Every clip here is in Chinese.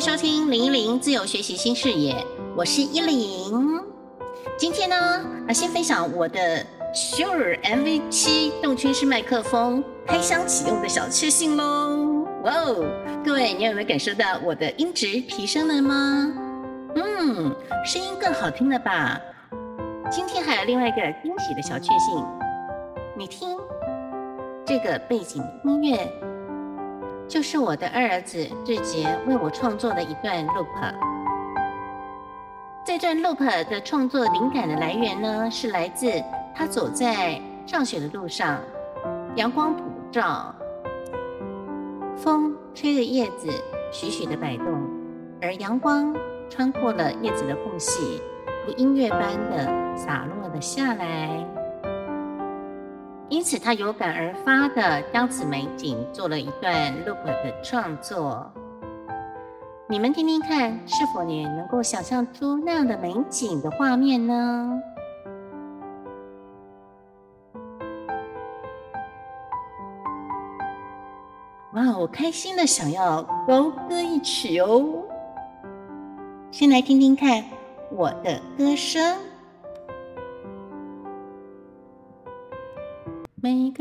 收听零一零自由学习新视野，我是依林。今天呢，啊，先分享我的 Sure MV 七动圈式麦克风开箱启用的小确幸喽。哇哦，各位，你有没有感受到我的音质提升了吗？嗯，声音更好听了吧？今天还有另外一个惊喜的小确幸，你听这个背景音乐，就是我的二儿子志杰为我创作的一段 loop。这段 loop 的创作灵感的来源呢，是来自他走在上学的路上，阳光普照，风吹着叶子徐徐的摆动，而阳光穿过了叶子的缝隙。如音乐般的洒落了下来，因此他有感而发的将此美景做了一段 loop 的创作。你们听听看，是否也能够想象出那样的美景的画面呢？哇，我开心的想要高歌一曲哦！先来听听看。我的歌声，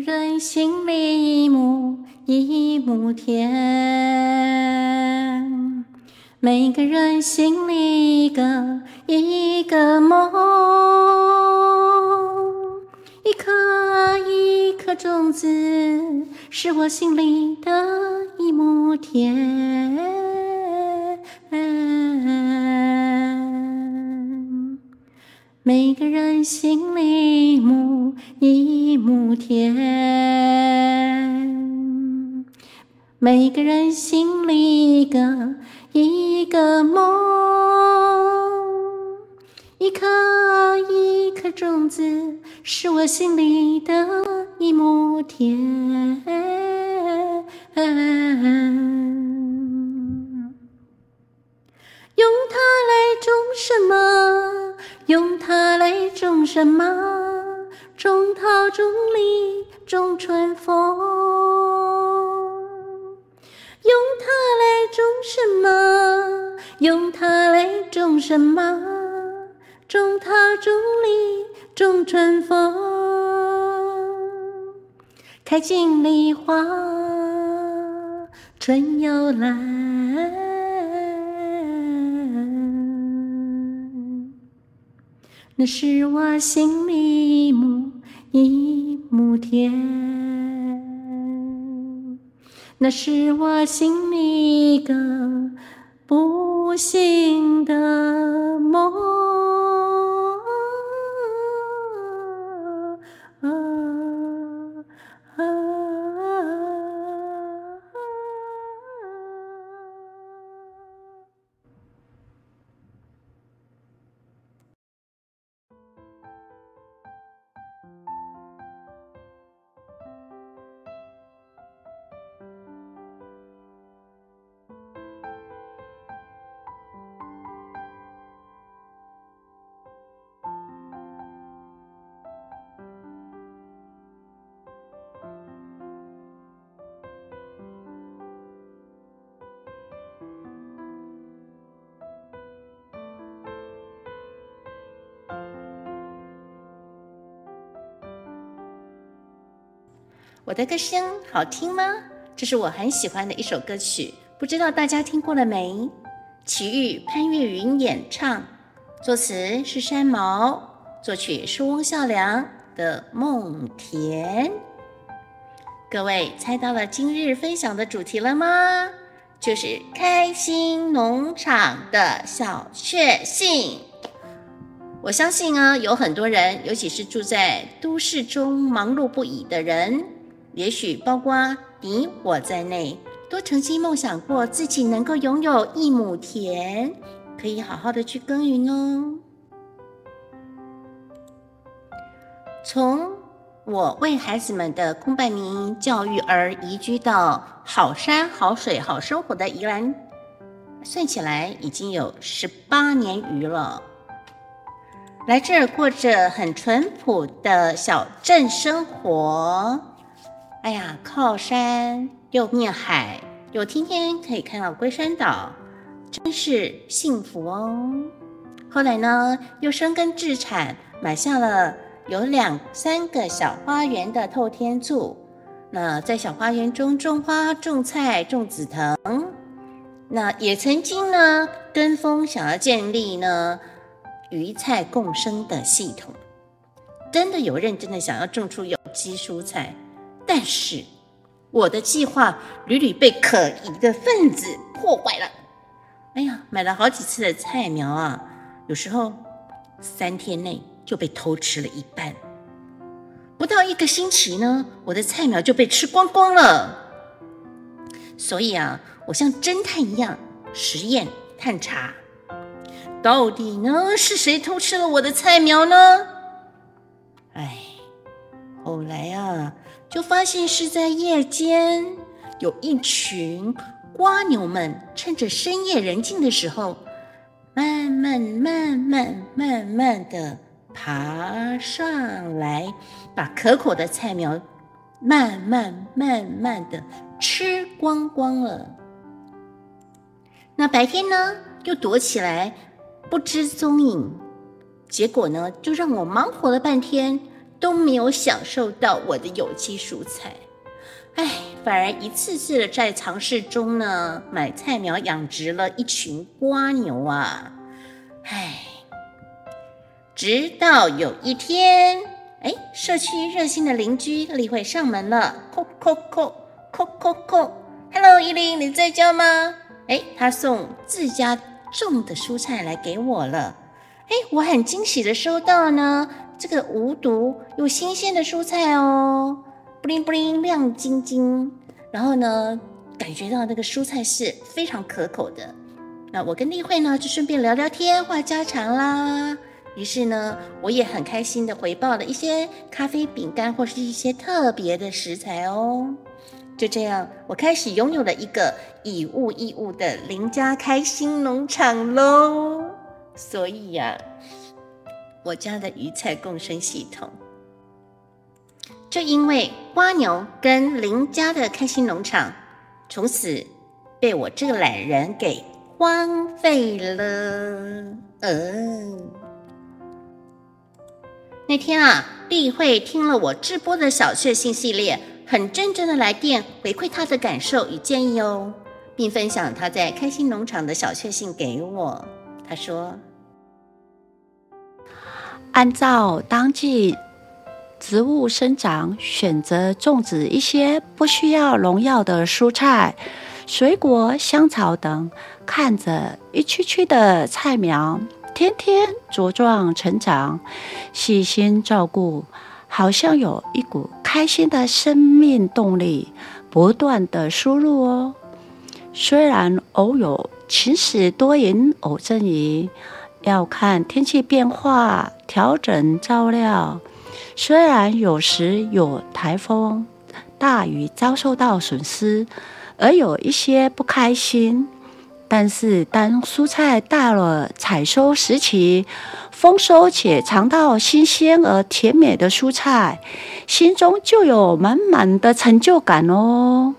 人心里一亩一亩田，每个人心里一个一个梦，一颗一颗种子是我心里的一亩田。每个人心里一亩一亩田，每个人心里一个一个梦，一颗一颗种子是我心里的一亩田，用它来种什么？用它来种什么？种桃，种李，种春风。用它来种什么？用它来种什么？种桃，种李，种春风。开尽梨花，春又来。那是我心里一亩一亩田，那是我心里一个不幸的梦。我的歌声好听吗？这是我很喜欢的一首歌曲，不知道大家听过了没？齐豫、潘越云演唱，作词是山毛，作曲是翁孝良的《梦田》。各位猜到了今日分享的主题了吗？就是开心农场的小确幸。我相信啊，有很多人，尤其是住在都市中忙碌不已的人。也许包括你我在内，都曾经梦想过自己能够拥有一亩田，可以好好的去耕耘哦。从我为孩子们的公办民营教育而移居到好山好水好生活的宜兰，算起来已经有十八年余了。来这儿过着很淳朴的小镇生活。哎呀，靠山又面海，又天天可以看到龟山岛，真是幸福哦。后来呢，又生根置产，买下了有两三个小花园的透天厝。那在小花园中种花、种菜、种紫藤。那也曾经呢，跟风想要建立呢鱼菜共生的系统。真的有认真的想要种出有机蔬菜，但是我的计划屡屡被可疑的分子破坏了。哎呀，买了好几次的菜苗啊，有时候三天内就被偷吃了一半，不到一个星期呢，我的菜苗就被吃光光了。所以啊，我像侦探一样实验探查，到底呢是谁偷吃了我的菜苗呢？哎，后来啊，就发现是在夜间，有一群瓜牛们趁着深夜人静的时候，慢慢、慢慢、慢慢的爬上来，把可口的菜苗慢慢、慢慢的吃光光了。那白天呢，又躲起来不知踪影。结果呢，就让我忙活了半天，都没有享受到我的有机蔬菜。哎，反而一次次的在尝试中呢，买菜苗养殖了一群瓜牛啊！哎，直到有一天，哎，社区热心的邻居例会上门了，叩叩叩叩叩叩，Hello，依琳，你在家吗？哎，他送自家种的蔬菜来给我了。哎，我很惊喜的收到呢，这个无毒又新鲜的蔬菜哦，布灵布灵亮晶晶，然后呢，感觉到那个蔬菜是非常可口的。那我跟丽慧呢，就顺便聊聊天，话家常啦。于是呢，我也很开心的回报了一些咖啡、饼干或是一些特别的食材哦。就这样，我开始拥有了一个以物易物的邻家开心农场喽。所以呀，我家的鱼菜共生系统，就因为瓜牛跟邻家的开心农场，从此被我这个懒人给荒废了。嗯，那天啊，丽慧听了我直播的小确幸系列，很认真的来电回馈她的感受与建议哦，并分享她在开心农场的小确幸给我。他说：“按照当季植物生长，选择种植一些不需要农药的蔬菜、水果、香草等，看着一区区的菜苗天天茁壮成长，细心照顾，好像有一股开心的生命动力不断的输入哦。虽然偶有。”晴时多云，偶阵雨，要看天气变化调整照料。虽然有时有台风、大雨遭受到损失，而有一些不开心，但是当蔬菜到了采收时期，丰收且尝到新鲜而甜美的蔬菜，心中就有满满的成就感哦。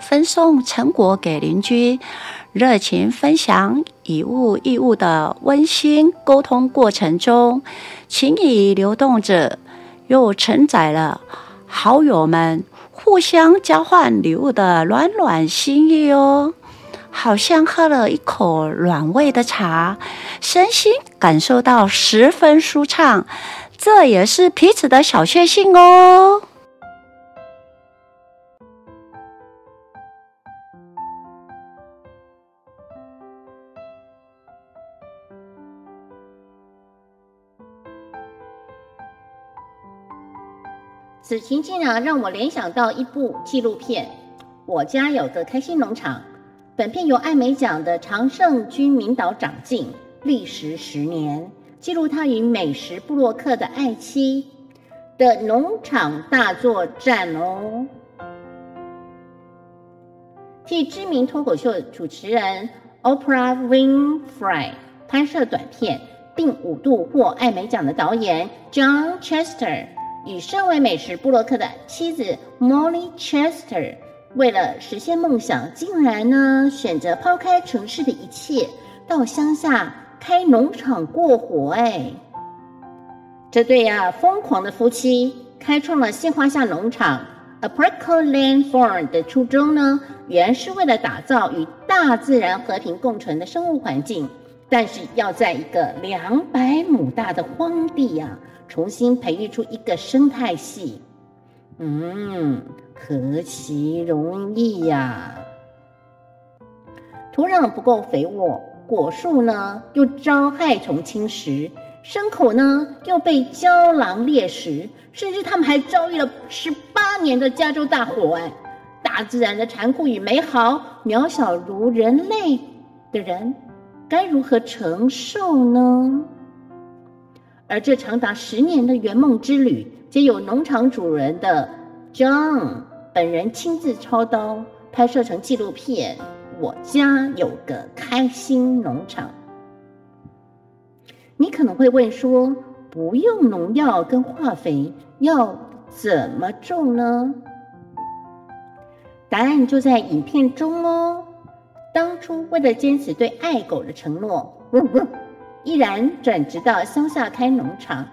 分送成果给邻居。热情分享以物易物的温馨沟通过程中，情谊流动着，又承载了好友们互相交换礼物的暖暖心意哦。好像喝了一口暖胃的茶，身心感受到十分舒畅，这也是彼此的小确幸哦。此情境啊，让我联想到一部纪录片《我家有个开心农场》。本片由艾美奖的常胜军民导长进，历时十年，记录他与美食布洛克的爱妻的农场大作战哦。替知名脱口秀主持人 Oprah Winfrey 拍摄短片，并五度获艾美奖的导演 John Chester。与身为美食布洛克的妻子 Molly Chester 为了实现梦想，竟然呢选择抛开城市的一切，到乡下开农场过活。哎，这对呀疯狂的夫妻开创了杏花下农场 a p r i c o Land Farm） 的初衷呢，原是为了打造与大自然和平共存的生物环境，但是要在一个两百亩大的荒地呀，重新培育出一个生态系。嗯。何其容易呀！土壤不够肥沃，果树呢又遭害虫侵蚀，牲口呢又被郊狼猎食，甚至他们还遭遇了十八年的加州大火。哎，大自然的残酷与美好，渺小如人类的人该如何承受呢？而这长达十年的圆梦之旅，皆有农场主人的。John 本人亲自操刀拍摄成纪录片。我家有个开心农场。你可能会问说，不用农药跟化肥，要怎么种呢？答案就在影片中哦。当初为了坚持对爱狗的承诺，毅然转职到乡下开农场，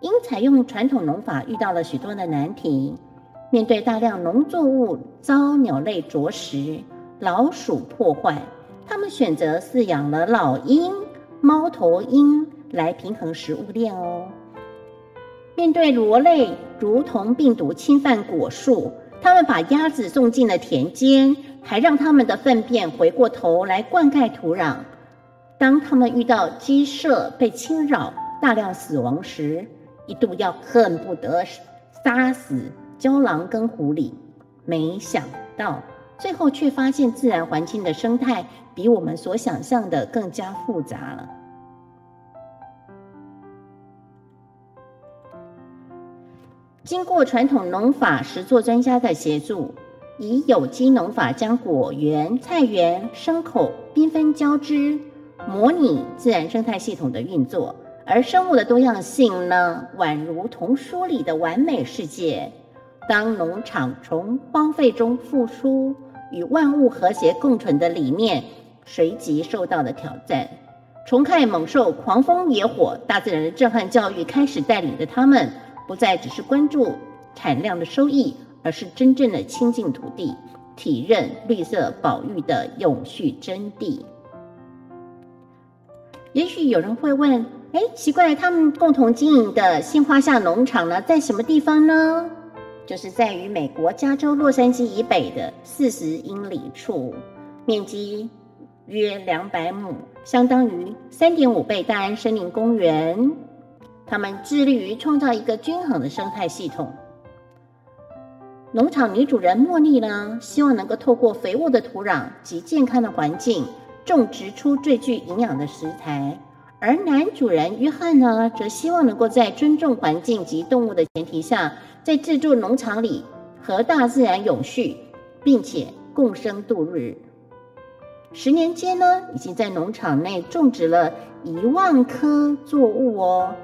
因采用传统农法遇到了许多的难题。面对大量农作物遭鸟类啄食、老鼠破坏，他们选择饲养了老鹰、猫头鹰来平衡食物链哦。面对螺类如同病毒侵犯果树，他们把鸭子送进了田间，还让它们的粪便回过头来灌溉土壤。当他们遇到鸡舍被侵扰、大量死亡时，一度要恨不得杀死。郊狼跟狐狸，没想到最后却发现自然环境的生态比我们所想象的更加复杂了。经过传统农法实作专家的协助，以有机农法将果园、菜园、牲口缤纷交织，模拟自然生态系统的运作，而生物的多样性呢，宛如童书里的完美世界。当农场从荒废中复苏，与万物和谐共存的理念随即受到了挑战。重看猛兽、狂风野火，大自然的震撼教育开始带领着他们，不再只是关注产量的收益，而是真正的亲近土地，体认绿色保育的永续真谛。也许有人会问：哎，奇怪，他们共同经营的杏花下农场呢，在什么地方呢？就是在于美国加州洛杉矶以北的四十英里处，面积约两百亩，相当于三点五倍大安森林公园。他们致力于创造一个均衡的生态系统。农场女主人茉莉呢，希望能够透过肥沃的土壤及健康的环境，种植出最具营养的食材；而男主人约翰呢，则希望能够在尊重环境及动物的前提下。在自助农场里和大自然永续，并且共生度日。十年间呢，已经在农场内种植了一万棵作物哦，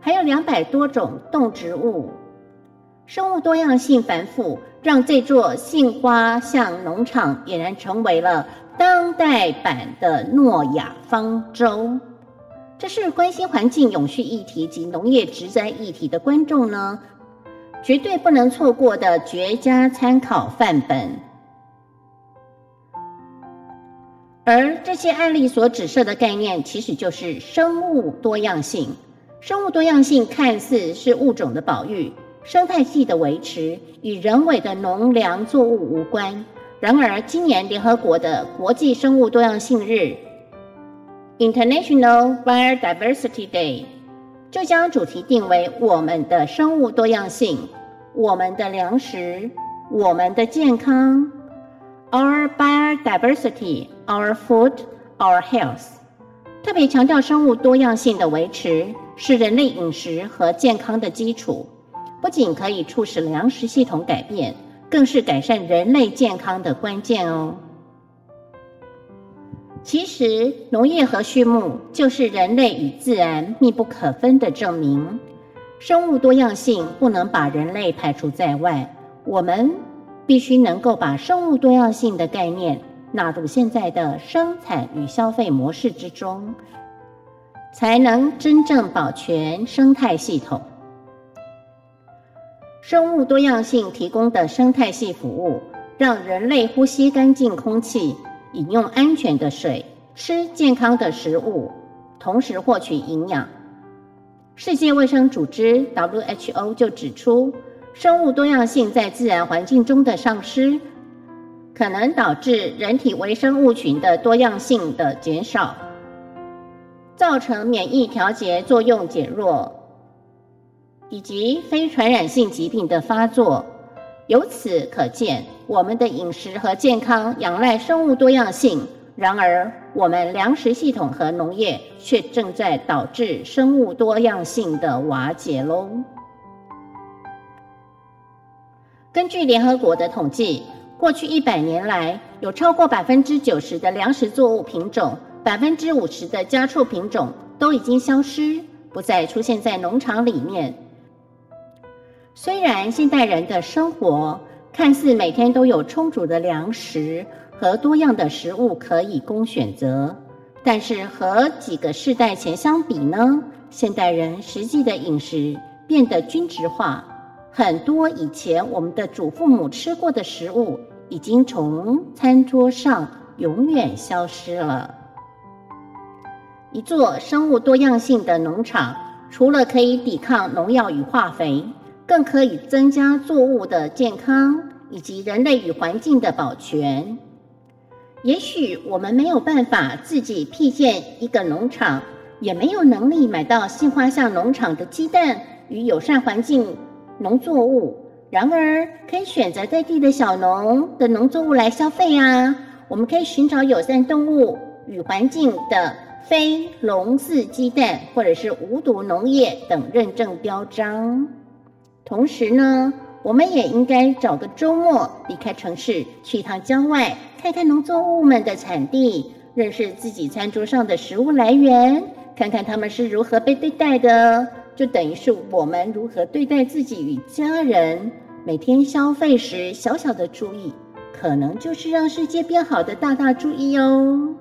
还有两百多种动植物，生物多样性繁复，让这座杏花巷农场俨然成为了当代版的诺亚方舟。这是关心环境永续议题及农业植栽议题的观众呢。绝对不能错过的绝佳参考范本。而这些案例所指涉的概念，其实就是生物多样性。生物多样性看似是物种的保育、生态系的维持，与人为的农粮作物无关。然而，今年联合国的国际生物多样性日 （International Biodiversity Day）。就将主题定为我们的生物多样性、我们的粮食、我们的健康。Our biodiversity, our food, our health。特别强调生物多样性的维持是人类饮食和健康的基础，不仅可以促使粮食系统改变，更是改善人类健康的关键哦。其实，农业和畜牧就是人类与自然密不可分的证明。生物多样性不能把人类排除在外，我们必须能够把生物多样性的概念纳入现在的生产与消费模式之中，才能真正保全生态系统。生物多样性提供的生态系服务，让人类呼吸干净空气、饮用安全的水、吃健康的食物，同时获取营养。世界卫生组织 （WHO） 就指出。生物多样性在自然环境中的丧失，可能导致人体微生物群的多样性的减少，造成免疫调节作用减弱，以及非传染性疾病的发作。由此可见，我们的饮食和健康仰赖生物多样性，然而我们粮食系统和农业却正在导致生物多样性的瓦解喽。根据联合国的统计，过去一百年来，有超过百分之九十的粮食作物品种、百分之五十的家畜品种都已经消失，不再出现在农场里面。虽然现代人的生活看似每天都有充足的粮食和多样的食物可以供选择，但是和几个世代前相比呢？现代人实际的饮食变得均质化。很多以前我们的祖父母吃过的食物，已经从餐桌上永远消失了。一座生物多样性的农场，除了可以抵抗农药与化肥，更可以增加作物的健康以及人类与环境的保全。也许我们没有办法自己辟建一个农场，也没有能力买到杏花巷农场的鸡蛋与友善环境。农作物，然而可以选择在地的小农的农作物来消费啊。我们可以寻找友善动物与环境的非笼饲鸡蛋，或者是无毒农业等认证标章。同时呢，我们也应该找个周末离开城市，去一趟郊外，看看农作物们的产地，认识自己餐桌上的食物来源，看看他们是如何被对待的。就等于是我们如何对待自己与家人，每天消费时小小的注意，可能就是让世界变好的大大注意哦。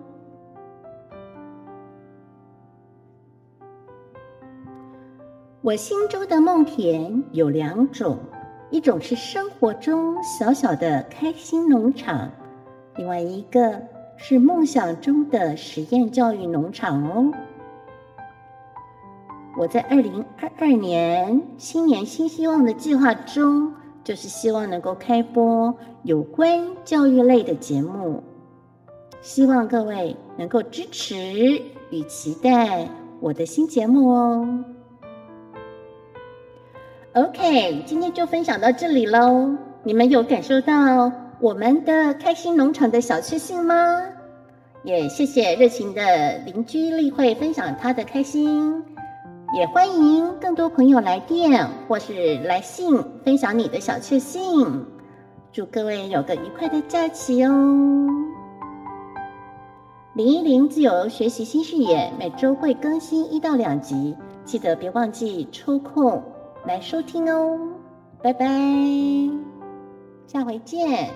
我心中的梦田有两种，一种是生活中小小的开心农场，另外一个是梦想中的实验教育农场哦。我在二零二二年新年新希望的计划中，就是希望能够开播有关教育类的节目，希望各位能够支持与期待我的新节目哦。OK，今天就分享到这里喽。你们有感受到我们的开心农场的小确幸吗？也谢谢热情的邻居例会分享他的开心。也欢迎更多朋友来电或是来信分享你的小确幸。祝各位有个愉快的假期哦！零一零自由学习新视野每周会更新一到两集，记得别忘记抽空来收听哦！拜拜，下回见。